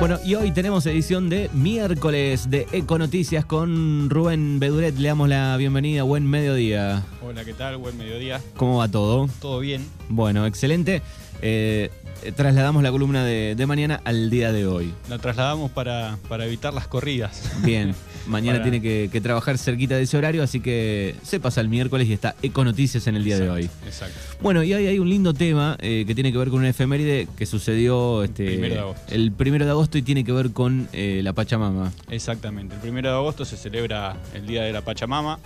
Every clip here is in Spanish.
Bueno, y hoy tenemos edición de miércoles de Econoticias con Rubén Beduret. Le damos la bienvenida. Buen mediodía. Hola, ¿qué tal? Buen mediodía. ¿Cómo va todo? ¿Todo bien? Bueno, excelente. Eh, trasladamos la columna de, de mañana al día de hoy. La trasladamos para, para evitar las corridas. Bien, mañana Para- tiene que, que trabajar cerquita de ese horario, así que se pasa el miércoles y está Econoticias en el día de hoy. Exacto. Bueno, y hoy hay un lindo tema eh, que tiene que ver con una efeméride que sucedió este, Primero de agosto. el primero de agosto y tiene que ver con eh, la Pachamama. Exactamente. El primero de agosto se celebra el Día de la Pachamama,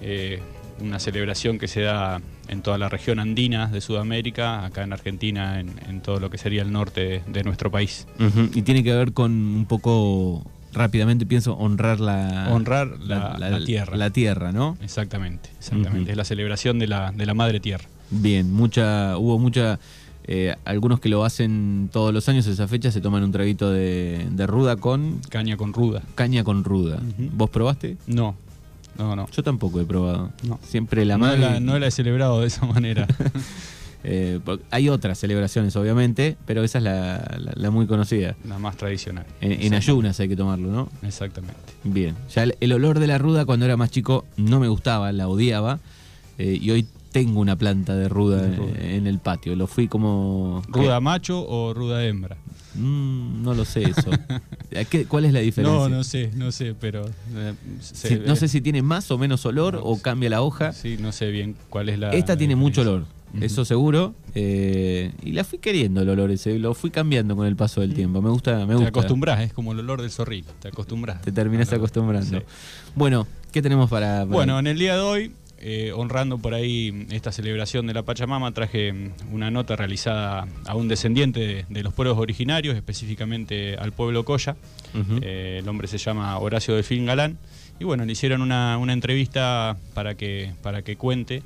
eh, una celebración que se da en toda la región andina de Sudamérica, acá en Argentina, en, en todo lo que sería el norte de, de nuestro país. Y tiene que ver con un poco, rápidamente pienso, honrar la, Honrar la- la tierra. La tierra, ¿no? Exactamente, exactamente. Es la celebración de la, de la Madre Tierra. Bien, mucha, hubo mucha, eh, algunos que lo hacen todos los años esa fecha, se toman un traguito de, de ruda con Caña con ruda. caña con ruda. ¿Vos probaste? No, no, no. Yo tampoco he probado. No. Siempre la no, madre... la, no la he celebrado de esa manera. Eh, hay otras celebraciones, obviamente, pero esa es la, la- la muy conocida. la más tradicional. En, ayunas hay que tomarlo, ¿no? Exactamente. Bien. Ya el, el olor de la ruda cuando era más chico no me gustaba, la odiaba. eh, y hoy tengo una planta de ruda, De ruda. eh, en el patio. Lo fui como. ¿Ruda macho o ruda hembra? Mm, no lo sé eso. ¿A qué- ¿Cuál es la diferencia? No, no sé, no sé, pero. eh, no sé si tiene más o menos olor No, o cambia la hoja. Sí, no sé bien cuál es la. Esta tiene mucho olor, eso seguro. eh, y la fui queriendo el olor ese, lo fui cambiando con el paso del tiempo. Me gusta, me Te gusta. acostumbras, es como el olor del zorrito, te acostumbras. Te terminas acostumbrando. Sí. Bueno, ¿qué tenemos para, para- Bueno, en el día de hoy, eh, honrando por ahí esta celebración de la Pachamama, traje mm, una nota realizada a un descendiente de, de los pueblos originarios, específicamente al pueblo Coya. Eh, el hombre se llama Horacio Delfín Galán. Y bueno, le hicieron una, una entrevista para que, para que cuente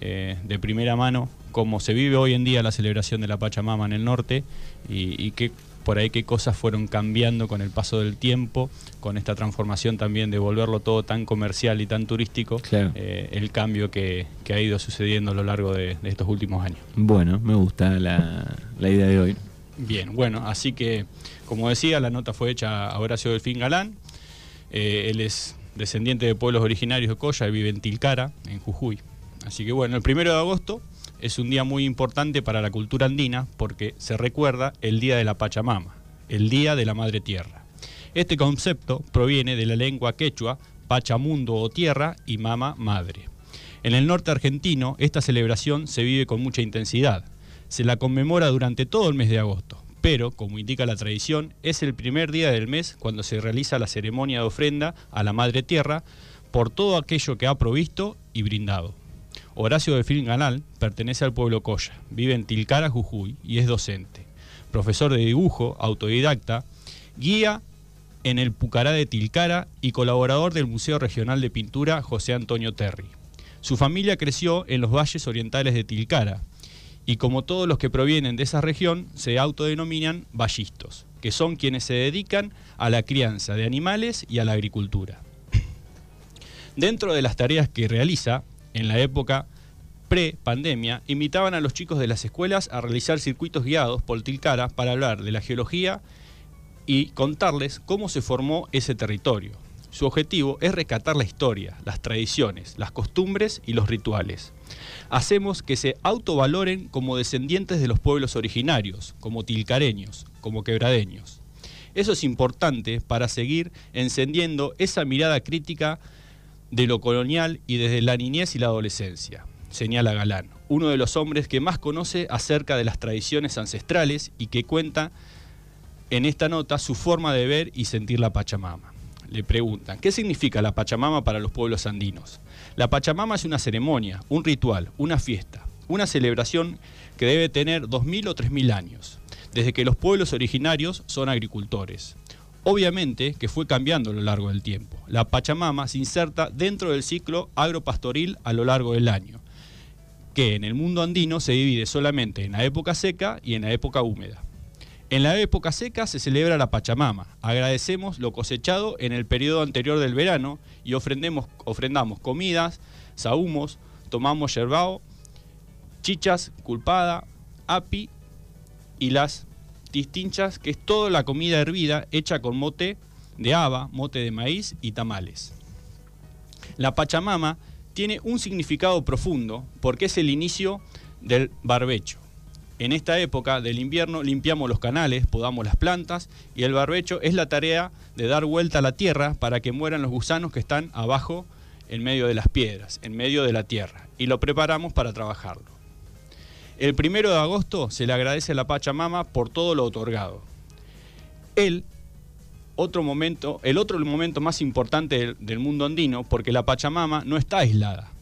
eh, de primera mano cómo se vive hoy en día la celebración de la Pachamama en el norte y, y qué por ahí qué cosas fueron cambiando con el paso del tiempo, con esta transformación también de volverlo todo tan comercial y tan turístico, Claro. eh, el cambio que, que ha ido sucediendo a lo largo de, de estos últimos años. Bueno, me gusta la, la idea de hoy. Bien, bueno, así que, como decía, la nota fue hecha a Horacio Delfín Galán. Eh, él es descendiente de pueblos originarios de Coya y vive en Tilcara, en Jujuy. Así que, bueno, el primero de agosto es un día muy importante para la cultura andina porque se recuerda el Día de la Pachamama, el Día de la Madre Tierra. Este concepto proviene de la lengua quechua, Pachamundo o tierra y mama madre. En el norte argentino, esta celebración se vive con mucha intensidad. Se la conmemora durante todo el mes de agosto, pero, como indica la tradición, es el primer día del mes cuando se realiza la ceremonia de ofrenda a la Madre Tierra por todo aquello que ha provisto y brindado. Horacio de Film Ganal pertenece al pueblo Coya, vive en Tilcara, Jujuy y es docente. Profesor de dibujo, autodidacta, guía en el Pucará de Tilcara y colaborador del Museo Regional de Pintura José Antonio Terry. Su familia creció en los valles orientales de Tilcara y como todos los que provienen de esa región se autodenominan vallistos, que son quienes se dedican a la crianza de animales y a la agricultura. Dentro de las tareas que realiza, en la época pre-pandemia, invitaban a los chicos de las escuelas a realizar circuitos guiados por Tilcara para hablar de la geología y contarles cómo se formó ese territorio. Su objetivo es rescatar la historia, las tradiciones, las costumbres y los rituales. Hacemos que se autovaloren como descendientes de los pueblos originarios, como tilcareños, como quebradeños. Eso es importante para seguir encendiendo esa mirada crítica de lo colonial y desde la niñez y la adolescencia, señala Galán, uno de los hombres que más conoce acerca de las tradiciones ancestrales y que cuenta en esta nota su forma de ver y sentir la Pachamama. Le preguntan, ¿qué significa la Pachamama para los pueblos andinos? La Pachamama es una ceremonia, un ritual, una fiesta, una celebración que debe tener 2.000 o 3.000 años, desde que los pueblos originarios son agricultores. Obviamente que fue cambiando a lo largo del tiempo. La Pachamama se inserta dentro del ciclo agropastoril a lo largo del año, que en el mundo andino se divide solamente en la época seca y en la época húmeda. En la época seca se celebra la Pachamama. Agradecemos lo cosechado en el periodo anterior del verano y ofrendamos comidas, sahumos, tomamos yerbao, chichas, culpada, api y las tistinchas, que es toda la comida hervida hecha con mote de haba, mote de maíz y tamales. La Pachamama tiene un significado profundo porque es el inicio del barbecho. En esta época del invierno limpiamos los canales, podamos las plantas y el barbecho es la tarea de dar vuelta a la tierra para que mueran los gusanos que están abajo en medio de las piedras, en medio de la tierra, y lo preparamos para trabajarlo. El primero de agosto se le agradece a la Pachamama por todo lo otorgado. El otro momento, el otro momento más importante del, del mundo andino, porque la Pachamama no está aislada.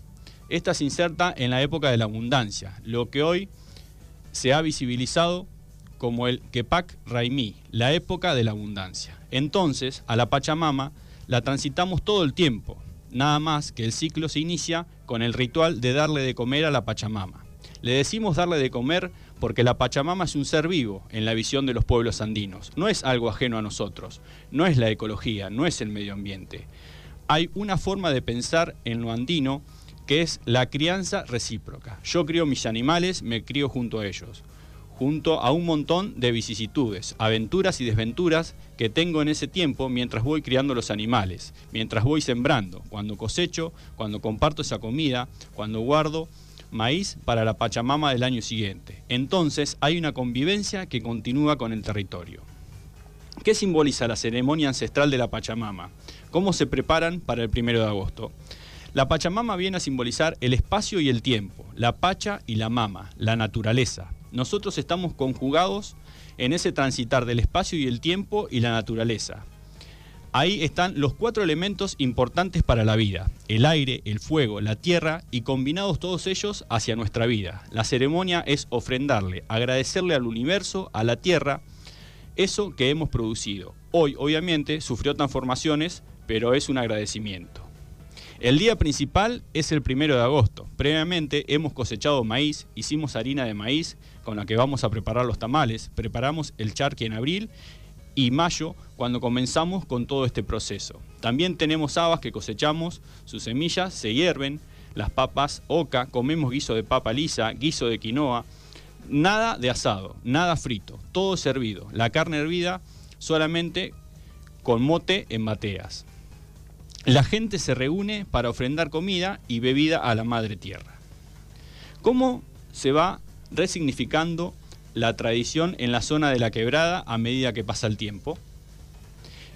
Esta se inserta en la época de la abundancia, lo que hoy se ha visibilizado como el Kepak Raimí, la época de la abundancia. Entonces, a la Pachamama la transitamos todo el tiempo, nada más que el ciclo se inicia con el ritual de darle de comer a la Pachamama. Le decimos darle de comer porque la Pachamama es un ser vivo en la visión de los pueblos andinos. No es algo ajeno a nosotros, no es la ecología, no es el medio ambiente. Hay una forma de pensar en lo andino que es la crianza recíproca. Yo crío mis animales, me crío junto a ellos, junto a un montón de vicisitudes, aventuras y desventuras que tengo en ese tiempo mientras voy criando los animales, mientras voy sembrando, cuando cosecho, cuando comparto esa comida, cuando guardo maíz para la Pachamama del año siguiente. Entonces hay una convivencia que continúa con el territorio. ¿Qué simboliza la ceremonia ancestral de la Pachamama? ¿Cómo se preparan para el primero de agosto? La Pachamama viene a simbolizar el espacio y el tiempo, la Pacha y la Mama, la naturaleza. Nosotros estamos conjugados en ese transitar del espacio y el tiempo y la naturaleza. Ahí están los cuatro elementos importantes para la vida, el aire, el fuego, la tierra y combinados todos ellos hacia nuestra vida. La ceremonia es ofrendarle, agradecerle al universo, a la tierra, eso que hemos producido. Hoy obviamente sufrió transformaciones, pero es un agradecimiento. El día principal es el primero de agosto. Previamente hemos cosechado maíz, hicimos harina de maíz con la que vamos a preparar los tamales, preparamos el charqui en abril y mayo cuando comenzamos con todo este proceso. También tenemos habas que cosechamos, sus semillas se hierven, las papas oca, comemos guiso de papa lisa, guiso de quinoa, nada de asado, nada frito, todo servido. La carne hervida solamente con mote en bateas. La gente se reúne para ofrendar comida y bebida a la Madre Tierra. ¿Cómo se va resignificando la tradición en la zona de la quebrada a medida que pasa el tiempo?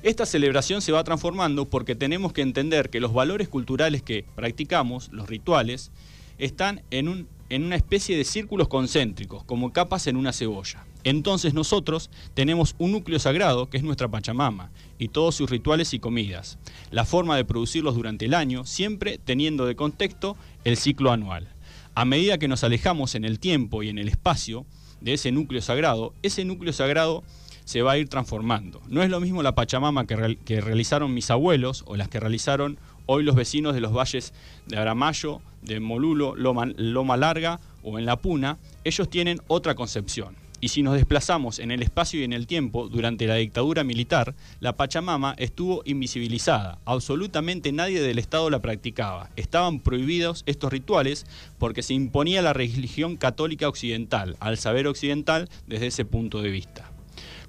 Esta celebración se va transformando porque tenemos que entender que los valores culturales que practicamos, los rituales, están en, un, en una especie de círculos concéntricos, como capas en una cebolla. Entonces nosotros tenemos un núcleo sagrado que es nuestra Pachamama y todos sus rituales y comidas, la forma de producirlos durante el año, siempre teniendo de contexto el ciclo anual. A medida que nos alejamos en el tiempo y en el espacio de ese núcleo sagrado, ese núcleo sagrado se va a ir transformando. No es lo mismo la Pachamama que, realizaron mis abuelos o las que realizaron hoy los vecinos de los valles de Aramayo, de Molulo, Loma Larga o en La Puna, ellos tienen otra concepción. Y si nos desplazamos en el espacio y en el tiempo, durante la dictadura militar, la Pachamama estuvo invisibilizada. Absolutamente nadie del Estado la practicaba. Estaban prohibidos estos rituales porque se imponía la religión católica occidental, al saber occidental desde ese punto de vista.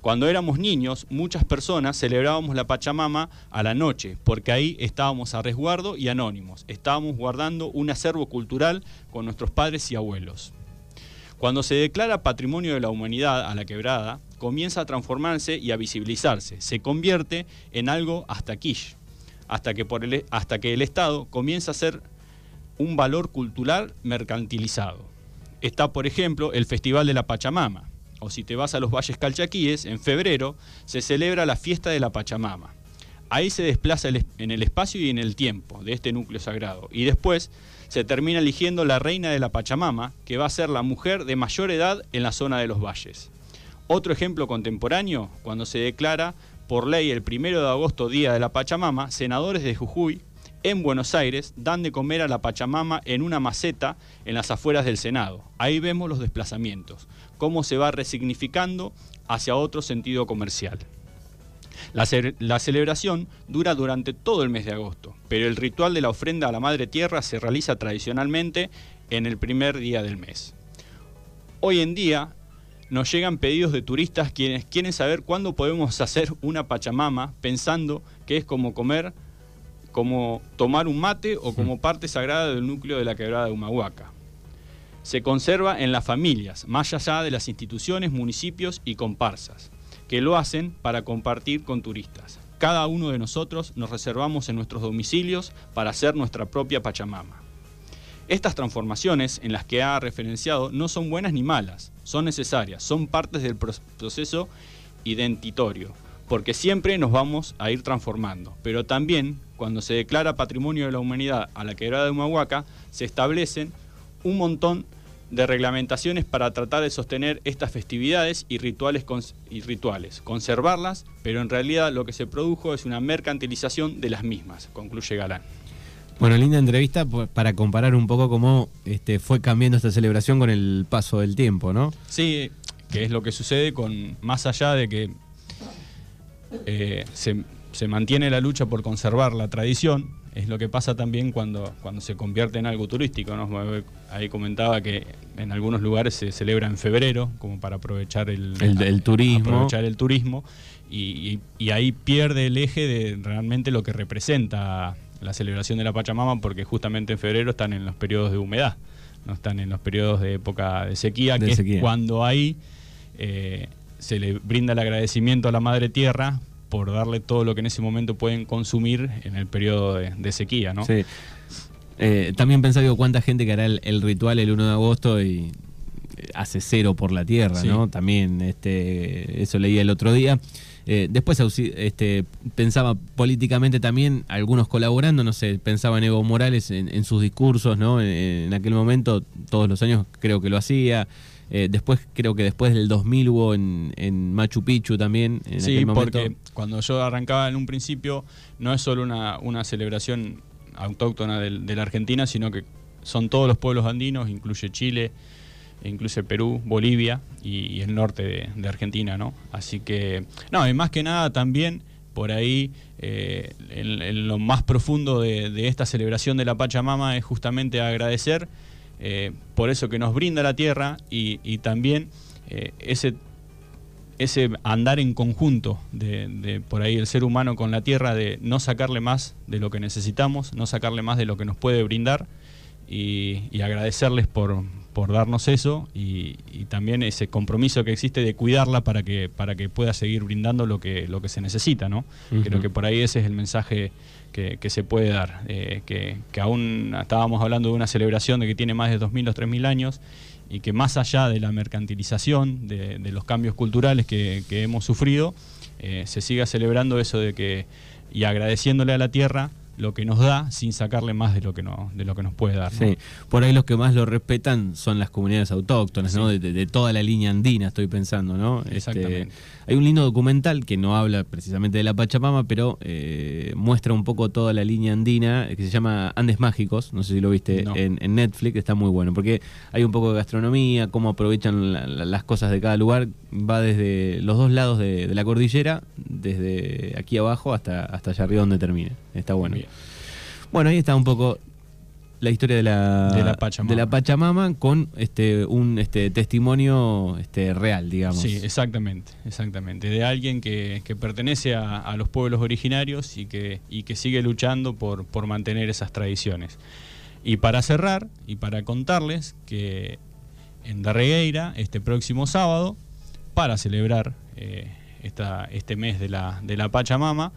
Cuando éramos niños, muchas personas celebrábamos la Pachamama a la noche, porque ahí estábamos a resguardo y anónimos. Estábamos guardando un acervo cultural con nuestros padres y abuelos. Cuando se declara patrimonio de la humanidad a la quebrada, comienza a transformarse y a visibilizarse, se convierte en algo hasta quiche, hasta que, hasta que el Estado comienza a ser un valor cultural mercantilizado. Está, por ejemplo, el Festival de la Pachamama, o si te vas a los valles calchaquíes, en febrero se celebra la fiesta de la Pachamama. Ahí se desplaza en el espacio y en el tiempo de este núcleo sagrado. Y después se termina eligiendo la reina de la Pachamama, que va a ser la mujer de mayor edad en la zona de los valles. Otro ejemplo contemporáneo, cuando se declara por ley el primero de agosto, Día de la Pachamama, senadores de Jujuy en Buenos Aires dan de comer a la Pachamama en una maceta en las afueras del Senado. Ahí vemos los desplazamientos, cómo se va resignificando hacia otro sentido comercial. La, la, celebración dura durante todo el mes de agosto, pero el ritual de la ofrenda a la Madre Tierra se realiza tradicionalmente en el primer día del mes. Hoy en día, nos llegan pedidos de turistas quienes quieren saber cuándo podemos hacer una Pachamama pensando que es como comer, como tomar un mate o como parte sagrada del núcleo de la quebrada de Humahuaca. Se conserva en las familias, más allá de las instituciones, municipios y comparsas, que lo hacen para compartir con turistas. Cada uno de nosotros nos reservamos en nuestros domicilios para hacer nuestra propia Pachamama. Estas transformaciones en las que ha referenciado no son buenas ni malas, son necesarias, son partes del proceso identitorio, porque siempre nos vamos a ir transformando. Pero también, cuando se declara patrimonio de la humanidad a la quebrada de Humahuaca, se establecen un montón de reglamentaciones para tratar de sostener estas festividades y rituales, y rituales, conservarlas, pero en realidad lo que se produjo es una mercantilización de las mismas, concluye Galán. Bueno, linda entrevista para comparar un poco cómo este, fue cambiando esta celebración con el paso del tiempo, ¿no? Sí, que es lo que sucede con, más allá de que eh, se, mantiene la lucha por conservar la tradición, es lo que pasa también cuando, cuando se convierte en algo turístico. ¿no? Ahí comentaba que en algunos lugares se celebra en febrero, como para aprovechar el, turismo. Aprovechar el turismo y, y, ahí pierde el eje de realmente lo que representa la celebración de la Pachamama porque justamente en febrero están en los periodos de humedad, no están en los periodos de época de sequía, que es cuando ahí eh, se le brinda el agradecimiento a la Madre Tierra por darle todo lo que en ese momento pueden consumir en el periodo de, sequía, ¿no? Sí. Eh, también pensaba cuánta gente que hará el, ritual el 1 de agosto y hace cero por la tierra, ¿no? También este, eso leía el otro día. Eh, después este, pensaba políticamente también, algunos colaborando, no sé, pensaba en Evo Morales en, sus discursos, ¿no? En, aquel momento, todos los años creo que lo hacía. Eh, después, creo que después del 2000 hubo en, Machu Picchu también. En sí, porque cuando yo arrancaba en un principio, no es solo una, una celebración autóctona de la Argentina, sino que son todos los pueblos andinos, incluye Chile, incluso Perú, Bolivia y, el norte de, Argentina, ¿no? Así que, no, y más que nada también por ahí, eh, en, lo más profundo de, esta celebración de la Pachamama es justamente agradecer eh, por eso que nos brinda la tierra y, también eh, ese ese andar en conjunto de, por ahí el ser humano con la tierra, de no sacarle más de lo que necesitamos, no sacarle más de lo que nos puede brindar y agradecerles por, por darnos eso y, también ese compromiso que existe de cuidarla para que para que pueda seguir brindando lo que lo que se necesita no creo que por ahí ese es el mensaje que, se puede dar eh, que, aún estábamos hablando de una celebración de que tiene más de 2.000 o 3.000 años y que más allá de la mercantilización de, los cambios culturales que, hemos sufrido eh, se siga celebrando eso de que y agradeciéndole a la tierra lo que nos da sin sacarle más de lo que, no, de lo que nos puede dar. Sí, por ahí los que más lo respetan son las comunidades autóctonas, ¿no? De, toda la línea andina, estoy pensando, ¿no? Este, Exactamente. hay un lindo documental que no habla precisamente de la Pachamama, pero eh, muestra un poco toda la línea andina, que se llama Andes Mágicos, no sé si lo viste en, Netflix, está muy bueno, porque hay un poco de gastronomía, cómo aprovechan las cosas de cada lugar, va desde los dos lados de, la cordillera, desde aquí abajo hasta, hasta allá arriba donde termine. Está bueno. Bueno, ahí está un poco la historia de la, de la, Pachamama. con este, un este, testimonio este, real, digamos. Sí, exactamente, exactamente. De alguien que, pertenece a, los pueblos originarios y que, y que sigue luchando por, por mantener esas tradiciones. Y para cerrar, y para contarles que en Darregueira, este próximo sábado, para celebrar eh, esta, este mes de la, de la Pachamama,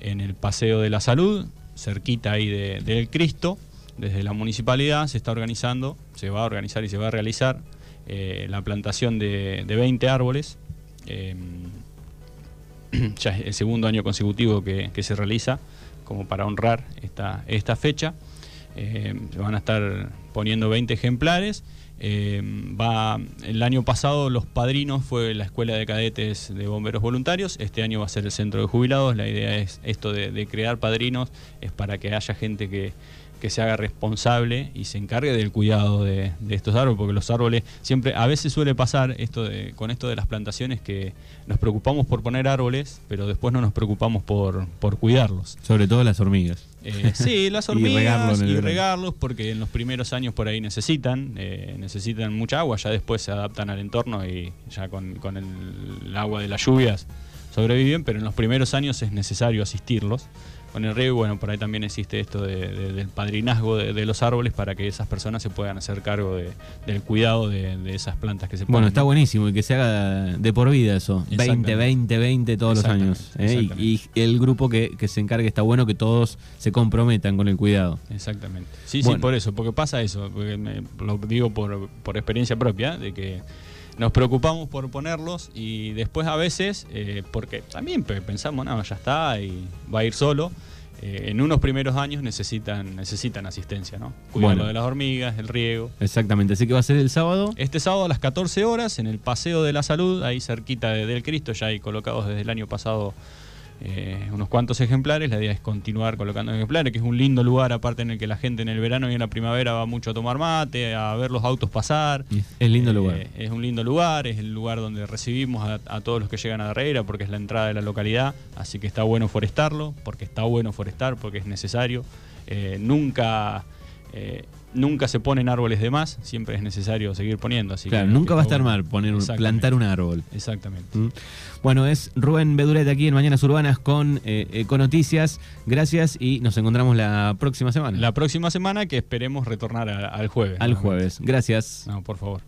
en el Paseo de la Salud, cerquita ahí del Cristo, desde la municipalidad se está organizando, se va a organizar y se va a realizar eh, la plantación de, 20 árboles. Em, ya es el segundo año consecutivo que, se realiza como para honrar esta fecha. Se van a estar poniendo 20 ejemplares. Em, va, el año pasado los padrinos fue la Escuela de Cadetes de Bomberos Voluntarios, este año va a ser el Centro de Jubilados, la idea es esto de crear padrinos, es para que haya gente que, que se haga responsable y se encargue del cuidado de, estos árboles, porque los árboles siempre, a veces suele pasar esto con esto de las plantaciones que nos preocupamos por poner árboles, pero después no nos preocupamos por, por cuidarlos. Sobre todo las hormigas. Eh, sí, las hormigas y, regarlos porque en los primeros años por ahí necesitan, eh, necesitan mucha agua, ya después se adaptan al entorno y ya con, el agua de las lluvias sobreviven, pero en los primeros años es necesario asistirlos con el riego y bueno, por ahí también existe esto del padrinazgo de, los árboles para que esas personas se puedan hacer cargo del cuidado de, esas plantas que se ponen. Bueno, está buenísimo y que se haga de por vida eso, 20, 20, 20 todos los años. ¿eh? Y, el grupo que, se encargue está bueno que todos se comprometan con el cuidado. Exactamente. Sí, sí, por eso, porque pasa eso, porque lo digo por, por experiencia propia, de que nos preocupamos por ponerlos y después a veces, eh, porque también pensamos, no, ya está y va a ir solo. Eh, en unos primeros años necesitan, necesitan asistencia, ¿no? Cuidando de las hormigas, el riego. Exactamente, así que va a ser el sábado. Este sábado a las 14 horas en el Paseo de la Salud, ahí cerquita del Cristo, ya hay colocados desde el año pasado eh, unos cuantos ejemplares. La idea es continuar colocando ejemplares, que es un lindo lugar, aparte en el que la gente en el verano y en la primavera va mucho a tomar mate, a ver los autos pasar. Es lindo lugar. Eh, es un lindo lugar, es el lugar donde recibimos a, todos los que llegan a Darreira, porque es la entrada de la localidad. Así que está bueno forestarlo, porque está bueno forestar, porque es necesario. Eh, nunca nunca se ponen árboles de más, siempre es necesario seguir poniendo. Así claro, nunca va a estar mal poner plantar un árbol. Exactamente. ¿Mm? Bueno, es Rubén Beduret aquí en Mañanas Urbanas con eh, Econoticias. Gracias y nos encontramos la próxima semana. La próxima semana que esperemos retornar al jueves. Al jueves. Gracias. No, por favor.